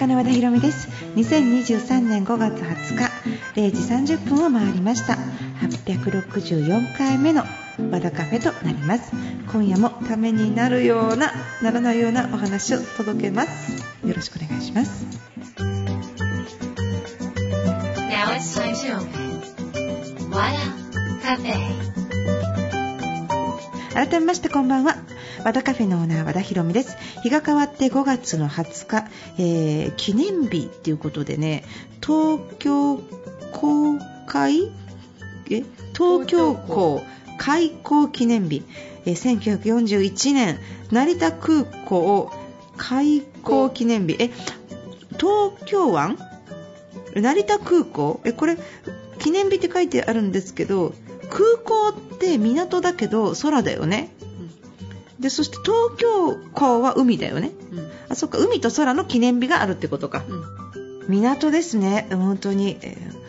家の和田博美です。2023年5月20日0時30分を回りました。864回目の和田カフェとなります。今夜もためになるようなならないようなお話を届けます。よろしくお願いします。Now it's time to open. 改めましてこんばんは。和田カフェのオーナー和田博美です。日が変わって5月の20日、えー記念日ということでね東京公開？え？東京港開港記念日、えー1941年成田空港開港記念日。え？東京湾？成田空港？えこれ記念日って書いてあるんですけど空港って港だけど空だよね。でそして東京港は海だよね。あそっか海と空の記念日があるってことか、港ですね。本当に、えー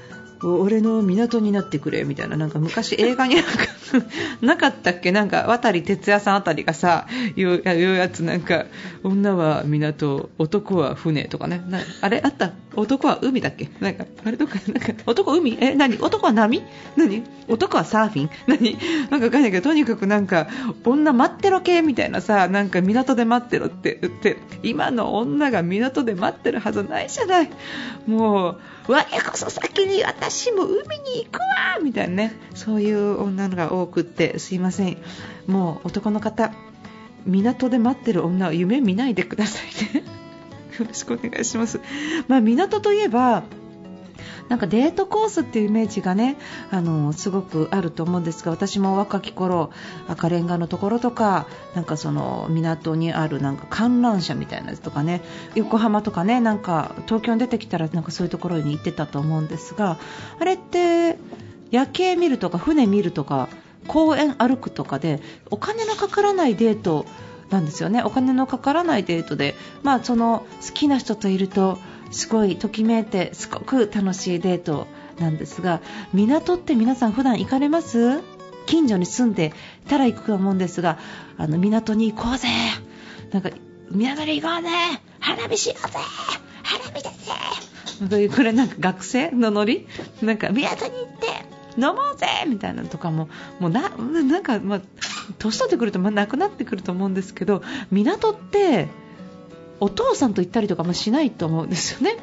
俺の港になってくれみたいな。なんか昔映画になんか なかったっけ？なんか渡哲也さんあたりがさ言うやつ。なんか女は港男は船とかね。なあれあった？男は海だっけ？なんかあれとかなんか男海？え何？男は波？何？男はサーフィン？何？なんかわかんないけどとにかくなんか女待ってろ系みたいなさなんか港で待ってろって言って今の女が港で待ってるはずないじゃない。もう我こそ先に私も海に行くわみたいなねそういう女のが多くってすいません。もう男の方港で待ってる女を夢見ないでくださいね。よろしくお願いします、まあ、港といえばなんかデートコースっていうイメージがねあのすごくあると思うんですが私も若き頃赤レンガのところとかなんかその港にあるなんか観覧車みたいなやつとかね横浜とかねなんか東京に出てきたらなんかそういうところに行ってたと思うんですがあれって夜景見るとか船見るとか公園歩くとかでお金のかからないデートなんですよね。お金のかからないデートで、まあ、その好きな人といるとすごいときめいてすごく楽しいデートなんですが港って皆さん普段行かれます？近所に住んでたら行くと思うんですがあの港に行こうぜ。なんか港に行こうぜ。花火しようぜ。花火だぜこれなんか学生のノリ？なんか港に行って飲もうぜ。みたいなのとかももうななんか、まあ、年取ってくると、まあ、なくなってくると思うんですけど港ってお父さんと行ったりとかもしないと思うんですよね。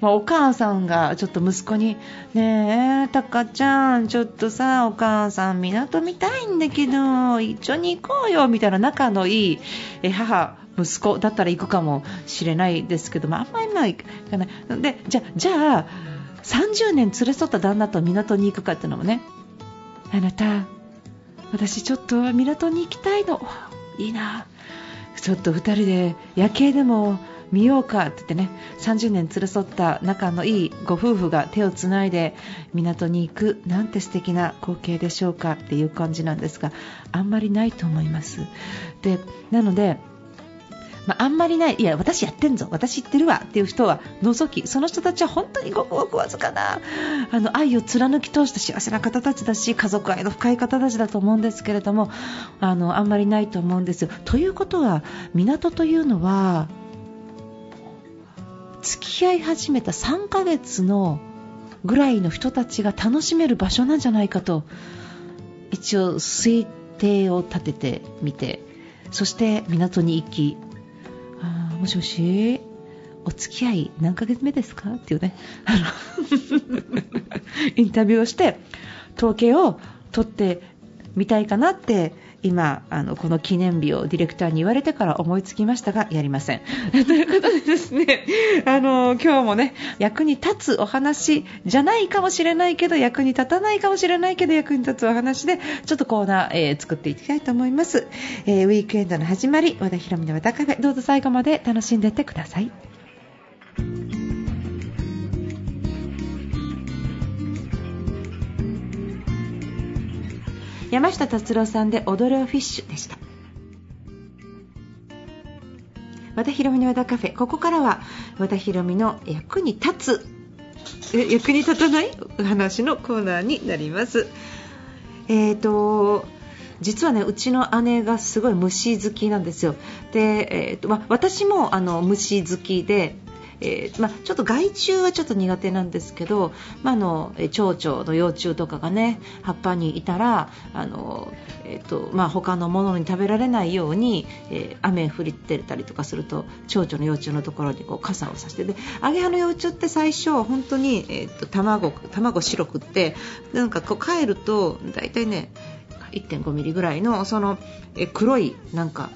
まあ、お母さんがちょっと息子にねえ、タカちゃん、ちょっとさ、お母さん、港見たいんだけど、一緒に行こうよみたいな仲のいいえ母、息子だったら行くかもしれないですけど、まあ、あんまりまあ行かないでじゃじゃあ30年連れ添った旦那と港に行くかっていうのもね、あなた、私ちょっと港に行きたいの、いいな。ちょっと2人で夜景でも見ようかって言ってね。30年連れ添った仲のいいご夫婦が手をつないで港に行くなんて素敵な光景でしょうかっていう感じなんですがあんまりないと思います。でなのでまあ、あんまりない、いや、私やってんぞ、私言ってるわっていう人は除き、その人たちは本当にごくごくわずかなあの愛を貫き通した幸せな方たちだし、家族愛の深い方たちだと思うんですけれども、あのあんまりないと思うんですよ。ということは、港というのは、付き合い始めた3ヶ月のぐらいの人たちが楽しめる場所なんじゃないかと、一応推定を立ててみて、そして港に行き、もしもし？お付き合い何ヶ月目ですか？っていうね。インタビューをして統計を取ってみたいかなって今あのこの記念日をディレクターに言われてから思いつきましたがやりません。ということでですねあの今日もね役に立つお話じゃないかもしれないけど役に立たないかもしれないけど役に立つお話でちょっとコーナー、えー作っていきたいと思います、えーウィークエンドの始まり和田ヒロミの和田カフェ。どうぞ最後まで楽しんでってください。山下達郎さんで踊れをフィッシュでした。和田ヒロミの和田カフェ。ここからは和田ヒロミの役に立つ。え役に立たないお話のコーナーになります。えーと実はねうちの姉がすごい虫好きなんですよ。で、えーとま私もあの虫好きでえーまあ、ちょっと害虫はちょっと苦手なんですけど、まあ、あの蝶々の幼虫とかがね葉っぱにいたらあの、えーとまあ、他のものに食べられないように、えー、雨降ってたりとかすると蝶々の幼虫のところにこう傘をさしてでアゲハの幼虫って最初本当に、えーと、卵卵白くってなんかこう帰ると大体ね1.5ミリぐらいのそのえ黒いなんか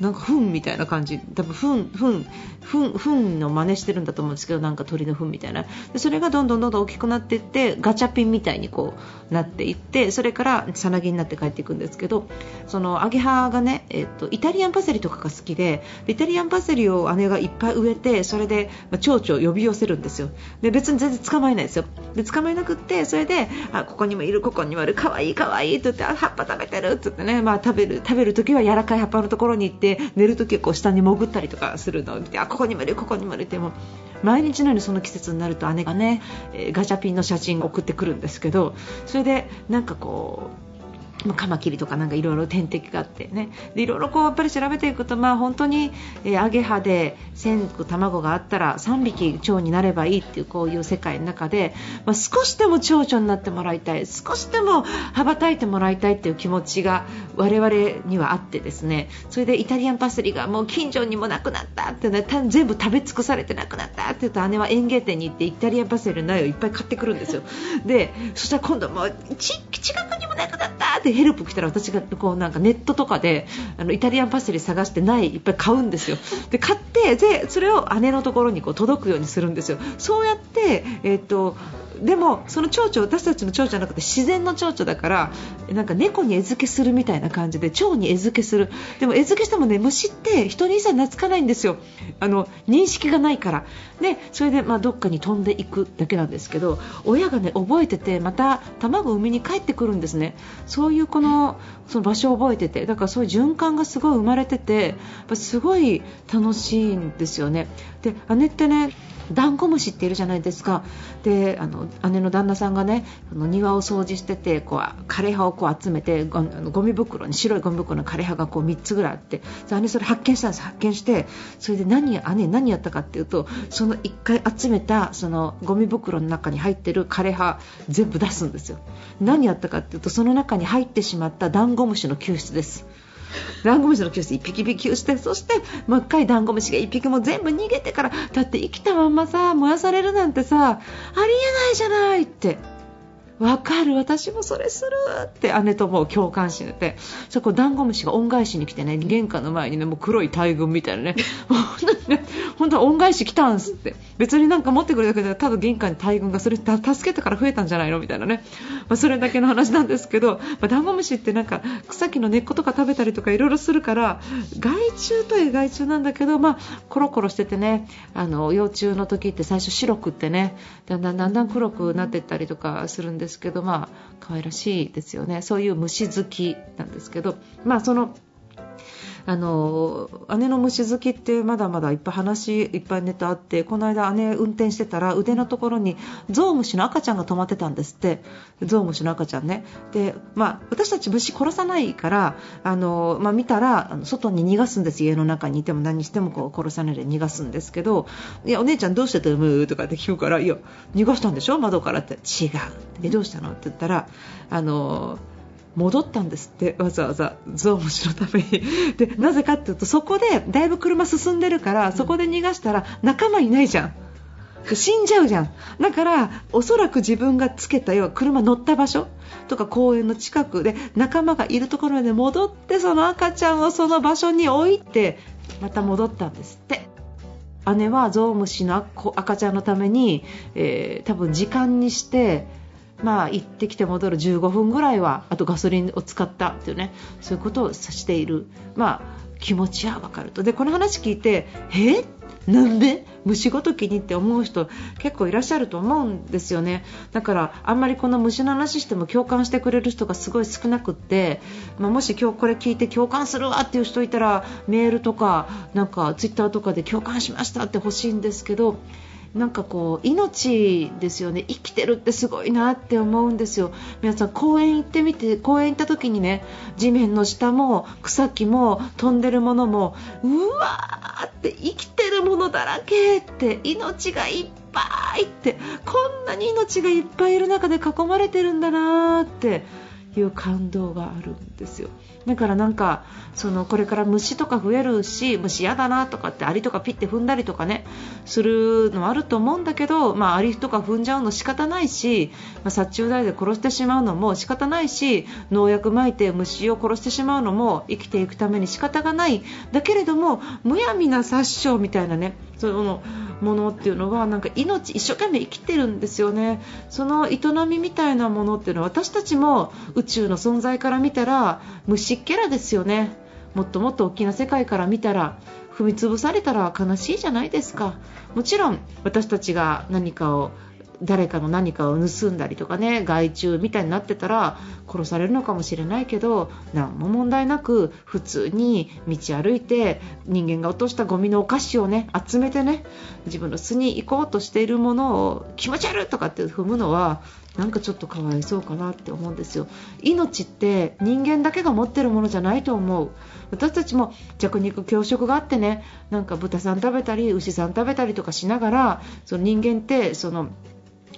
なんか糞みたいな感じ。多分糞糞糞糞の真似してるんだと思うんですけどなんか鳥の糞みたいな。でそれがどんどんどんどん大きくなっていってガチャピンみたいにこうなっていってそれからさなぎになって帰っていくんですけどそのアゲハがね、えっと、イタリアンパセリとかが好きでイタリアンパセリを姉がいっぱい植えてそれで、まあ、蝶々を呼び寄せるんですよ。で別に全然捕まえないですよ。で捕まえなくってそれであここにもいるここにもいるかわいいかわいいって言ってあ葉っぱ食べてるって言ってね、まあ、食べる食べる時は柔らかい葉っぱのところに行って寝ると結構下に潜ったりとかするのを見てあここにもいるここにもいるっても毎日のようにその季節になると姉がね、え、ガチャピンの写真を送ってくるんですけどそれでなんかこうカマキリとかなんかいろいろ天敵があってね。でいろいろこうやっぱり調べていくとまあ本当に、えー、アゲハで1000個卵があったら3匹蝶になればいいっていうこういう世界の中で、まあ、少しでも蝶々になってもらいたい少しでも羽ばたいてもらいたいっていう気持ちが我々にはあってですね。それでイタリアンパセリがもう近所にもなくなったってね全部食べ尽くされてなくなったって言うと姉は園芸店に行ってイタリアンパセリの苗をいっぱい買ってくるんですよ。でそしたら今度もう近くにもなくなった。ってヘルプ来たら私がこうなんかネットとかであのイタリアンパセリ探してないいっぱい買うんですよ。で買ってでそれを姉のところにこう届くようにするんですよ。そうやって、えーとでもその蝶々私たちの蝶々じゃなくて自然の蝶々だからなんか猫に餌付けするみたいな感じで蝶に餌付けする。でも餌付けしてもね虫って人に一切懐かないんですよ。あの認識がないから。でそれでまあどっかに飛んでいくだけなんですけど親がね覚えててまた卵を産みに帰ってくるんですね。そういうこのその場所を覚えててだからそういう循環がすごい生まれててすごい楽しいんですよね。で姉ってねダンゴムシっているじゃないですか。であの姉の旦那さんがねあの庭を掃除しててこう枯れ葉をこう集めてゴゴミ袋に白いゴミ袋の枯れ葉がこう3つぐらいあって姉それ発見したんです。発見してそれで何姉何やったかっていうとその1回集めたそのゴミ袋の中に入ってる枯れ葉全部出すんですよ。何やったかっていうとその中に入ってしまったダンゴムシの救出です。ダンゴムシの救出1匹引きしてそしてもう1回ダンゴムシが1匹も全部逃げてからだって生きたまんまさ燃やされるなんてさありえないじゃないって。わかる私もそれするって姉とも共感してて。そこダンゴムシが恩返しに来てね玄関の前にねもう黒い大群みたいなね。本当は恩返し来たんすって。別になんか持ってくるだけでただ玄関に大群がそれ助けたから増えたんじゃないのみたいなね、まあ、それだけの話なんですけど、まあ、ダンゴムシってなんか草木の根っことか食べたりとかいろいろするから害虫という害虫なんだけど、まあ、コロコロしててねあの幼虫の時って最初白くってねだんだんだんだん黒くなっていったりとかするんですですけどまあ可愛らしいですよね。そういう虫好きなんですけどまあそのあの姉の虫好きってまだまだいっぱい話いっぱいネタあってこの間姉運転してたら腕のところにゾウムシの赤ちゃんが止まってたんですって。ゾウムシの赤ちゃんね。で、まあ、私たち虫殺さないからあの、まあ、見たら外に逃がすんです。家の中にいても何してもこう殺さないで逃がすんですけどいやお姉ちゃんどうしてたの？とかって聞くからいや逃がしたんでしょ？窓からって。違う。えどうしたの？って言ったらあの戻ったんですってわざわざゾウムシのために。でなぜかっていうとそこでだいぶ車進んでるからそこで逃がしたら仲間いないじゃん。死んじゃうじゃん。だからおそらく自分がつけた要は車乗った場所とか公園の近くで仲間がいるところまで戻ってその赤ちゃんをその場所に置いてまた戻ったんですって。姉はゾウムシの赤ちゃんのために、えー、多分時間にしてまあ、行ってきて戻る15分ぐらいはあとガソリンを使ったというねそういうことをさしている、まあ、気持ちは分かると。でこの話聞いてえ？なんで？虫ごときにって思う人結構いらっしゃると思うんですよね。だからあんまりこの虫の話しても共感してくれる人がすごい少なくって、まあ、もし今日これ聞いて共感するわっていう人いたらメールとかなんかツイッターとかで共感しましたって欲しいんですけどなんかこう命ですよね。生きてるってすごいなって思うんですよ。皆さん公園行ってみて公園行った時にね地面の下も草木も飛んでるものもうわーって生きてるものだらけって命がいっぱいってこんなに命がいっぱいいる中で囲まれてるんだなーっていう感動があるんですよ。だからなんかそのこれから虫とか増えるし虫嫌だなとかってアリとかピッて踏んだりとかねするのもあると思うんだけど、まあ、アリとか踏んじゃうの仕方ないし、まあ、殺虫剤で殺してしまうのも仕方ないし農薬撒いて虫を殺してしまうのも生きていくために仕方がない。だけれどもむやみな殺傷みたいなねそのものっていうのはなんか命一生懸命生きてるんですよね。その営みみたいなものっていうのは私たちも宇宙の存在から見たら虫っけらですよね。もっともっと大きな世界から見たら踏み潰されたら悲しいじゃないですか。もちろん私たちが何かを誰かの何かを盗んだりとかね害虫みたいになってたら殺されるのかもしれないけど何も問題なく普通に道歩いて人間が落としたゴミのお菓子をね集めてね自分の巣に行こうとしているものを気持ち悪いとかって踏むのはなんかちょっとかわいそうかなって思うんですよ。命って人間だけが持ってるものじゃないと思う。私たちも弱肉強食があってねなんか豚さん食べたり牛さん食べたりとかしながらその人間ってその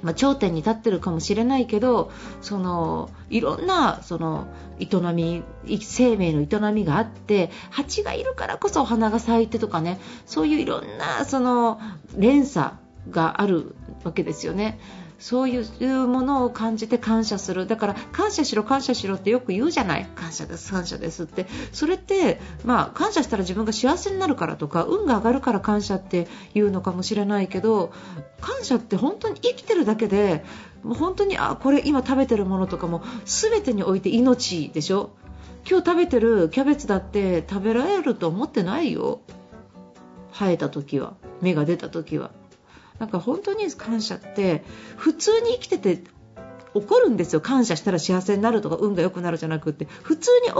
まあ、頂点に立ってるかもしれないけどそのいろんなその営み生命の営みがあって蜂がいるからこそお花が咲いてとかねそういういろんなその連鎖があるわけですよね。そういうものを感じて感謝する。だから感謝しろ感謝しろってよく言うじゃない。感謝です感謝ですって。それって、まあ、感謝したら自分が幸せになるからとか運が上がるから感謝って言うのかもしれないけど感謝って本当に生きてるだけで本当にあこれ今食べてるものとかも全てにおいて命でしょ。今日食べてるキャベツだって食べられると思ってないよ。生えた時は芽が出た時は。なんか本当に感謝って普通に生きてて起こるんですよ。感謝したら幸せになるとか運が良くなるじゃなくて普通に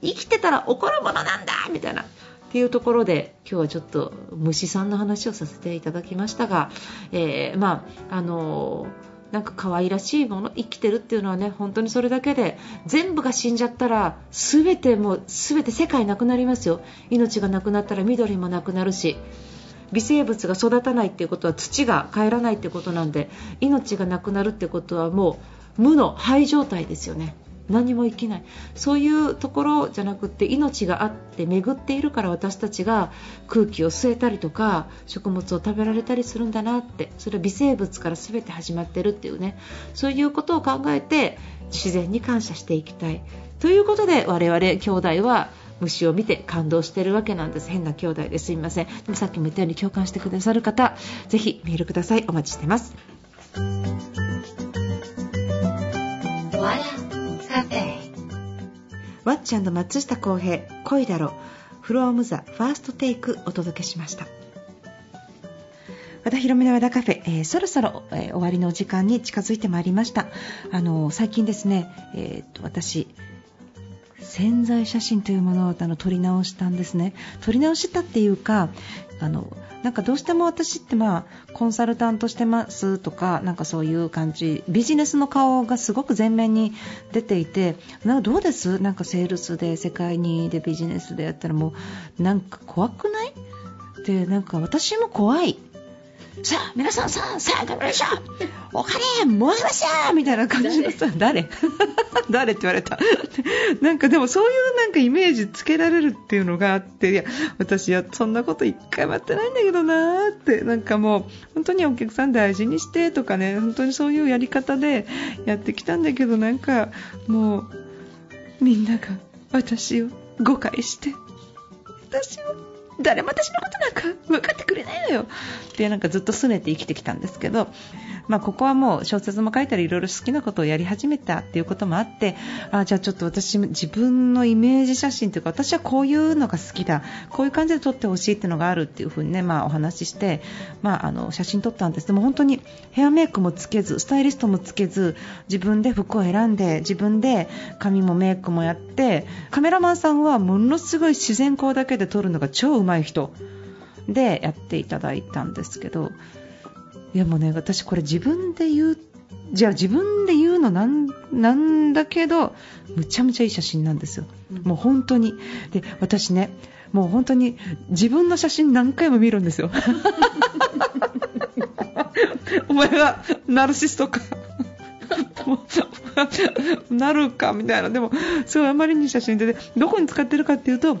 生きてたら起こるものなんだみたいな。っていうところで今日はちょっと虫さんの話をさせていただきましたが、えー、まああのーなんか可愛らしいもの生きてるっていうのはね本当にそれだけで全部が死んじゃったら全てもう全て世界なくなりますよ。命がなくなったら緑もなくなるし微生物が育たないっていうことは土が帰らないってことなんで命がなくなるってことはもう無の肺状態ですよね。何も生きない。そういうところじゃなくて命があって巡っているから私たちが空気を吸えたりとか食物を食べられたりするんだなってそれは微生物から全て始まってるっていうね。そういうことを考えて自然に感謝していきたい。ということで我々兄弟は虫を見て感動してるわけなんです。変な兄弟です。いません。でもさっきも言ったように共感してくださる方ぜひメールください。お待ちしてます。ワッチ松下洸平恋だろ。フロームザファーストテイクお届けしました。和田博美の和田カフェ、えー、そろそろ、えー、終わりの時間に近づいてまいりました。あの最近ですね、えー、と私潜在写真というものをあの撮り直したんですね。撮り直したっていうかあのなんかどうしても私ってまあコンサルタントしてますとかなんかそういう感じ。ビジネスの顔がすごく前面に出ていてなんかどうです？なんかセールスで世界にでビジネスでやったらもうなんか怖くない？でなんか私も怖い。さあ、皆さんさあ、さあ、頑張りましょう。お金もらいましたみたいな感じのさ、誰？誰 って言われた。なんかでもそういうなんかイメージつけられるっていうのがあって、いや、私はそんなこと一回もやってないんだけどなーって、なんかもう、本当にお客さん大事にしてとかね、本当にそういうやり方でやってきたんだけど、なんかもう、みんなが私を誤解して、私を誰も私のことなんか分かってくれないのよ。ってなんかずっと拗ねて生きてきたんですけど、まあ、ここはもう小説も書いたりいろいろ好きなことをやり始めたっていうこともあってあじゃあちょっと私自分のイメージ写真というか私はこういうのが好きだ。こういう感じで撮ってほしいっていうのがあるっていう風にね、まあ、お話しして、まあ、あの写真撮ったんです。でも本当にヘアメイクもつけずスタイリストもつけず自分で服を選んで自分で髪もメイクもやってカメラマンさんはものすごい自然光だけで撮るのが超うまい人でやっていただいたんですけどいやもうね私これ自分で言うじゃあ自分で言うのなんなんだけどむちゃむちゃいい写真なんですよ、もう本当に。で私ねもう本当に自分の写真何回も見るんですよ。お前はナルシストか。なるかみたいな。でもすごいあまりに写真で、どこに使ってるかっていうと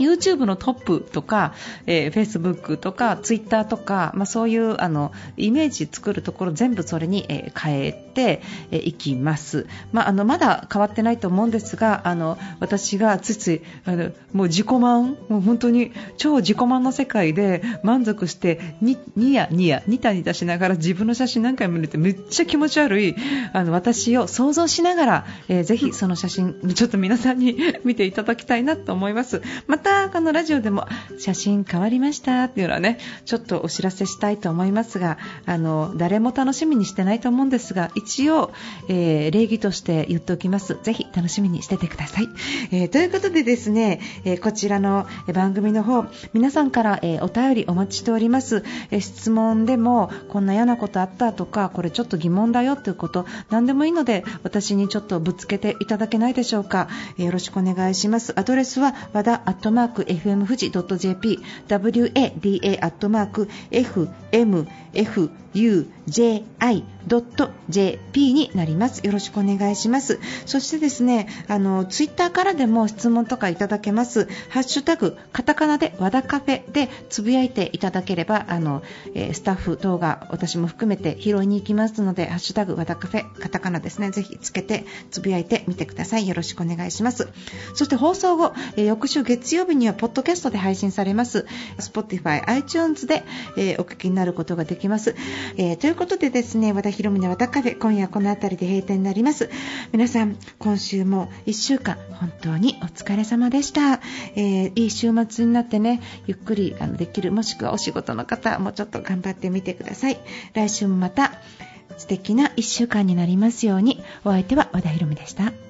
YouTube のトップとか、えー、Facebook とか Twitter とか、まあ、そういうあのイメージ作るところ全部それに、えー、変えてい、きます、まあ、あのまだ変わってないと思うんですがあの私がついついあのもう自己満もう本当に超自己満の世界で満足してニヤニヤニタニタしながら自分の写真何回も見るとめっちゃ気持ち悪いあの私を想像しながら、えー、ぜひその写真ちょっと皆さんに 見ていただきたいなと思います。またたこのラジオでも写真変わりましたっていうのはねちょっとお知らせしたいと思いますがあの誰も楽しみにしてないと思うんですが一応、えー、礼儀として言っておきます。ぜひ楽しみにしててください、えー、ということでですね、え、こちらの番組の方皆さんから、えお便りお待ちしております、え質問でもこんな嫌なことあったとかこれちょっと疑問だよということ何でもいいので私にちょっとぶつけていただけないでしょうか、えよろしくお願いします。アドレスは和田アットママーク FM 富士 .jp wada アットマーク fmfuji .jp になります。よろしくお願いします。そしてですね、あの、ツイッターからでも質問とかいただけます。ハッシュタグ、カタカナで和田カフェでつぶやいていただければ、あの、えー、スタッフ動画、私も含めて拾いに行きますので、ハッシュタグ和田カフェ、カタカナですね、ぜひつけてつぶやいてみてください。よろしくお願いします。そして放送後、えー、翌週月曜日にはポッドキャストで配信されます。Spotify、iTunes で、えー、お聞きになることができます。えー、ということでですね、和田博美の和田カフェ、今夜この辺りで閉店になります。皆さん、今週も1週間、本当にお疲れ様でした。えー、いい週末になってね、ゆっくりあのできる、もしくはお仕事の方、もうちょっと頑張ってみてください。来週もまた素敵な1週間になりますように、お相手は和田博美でした。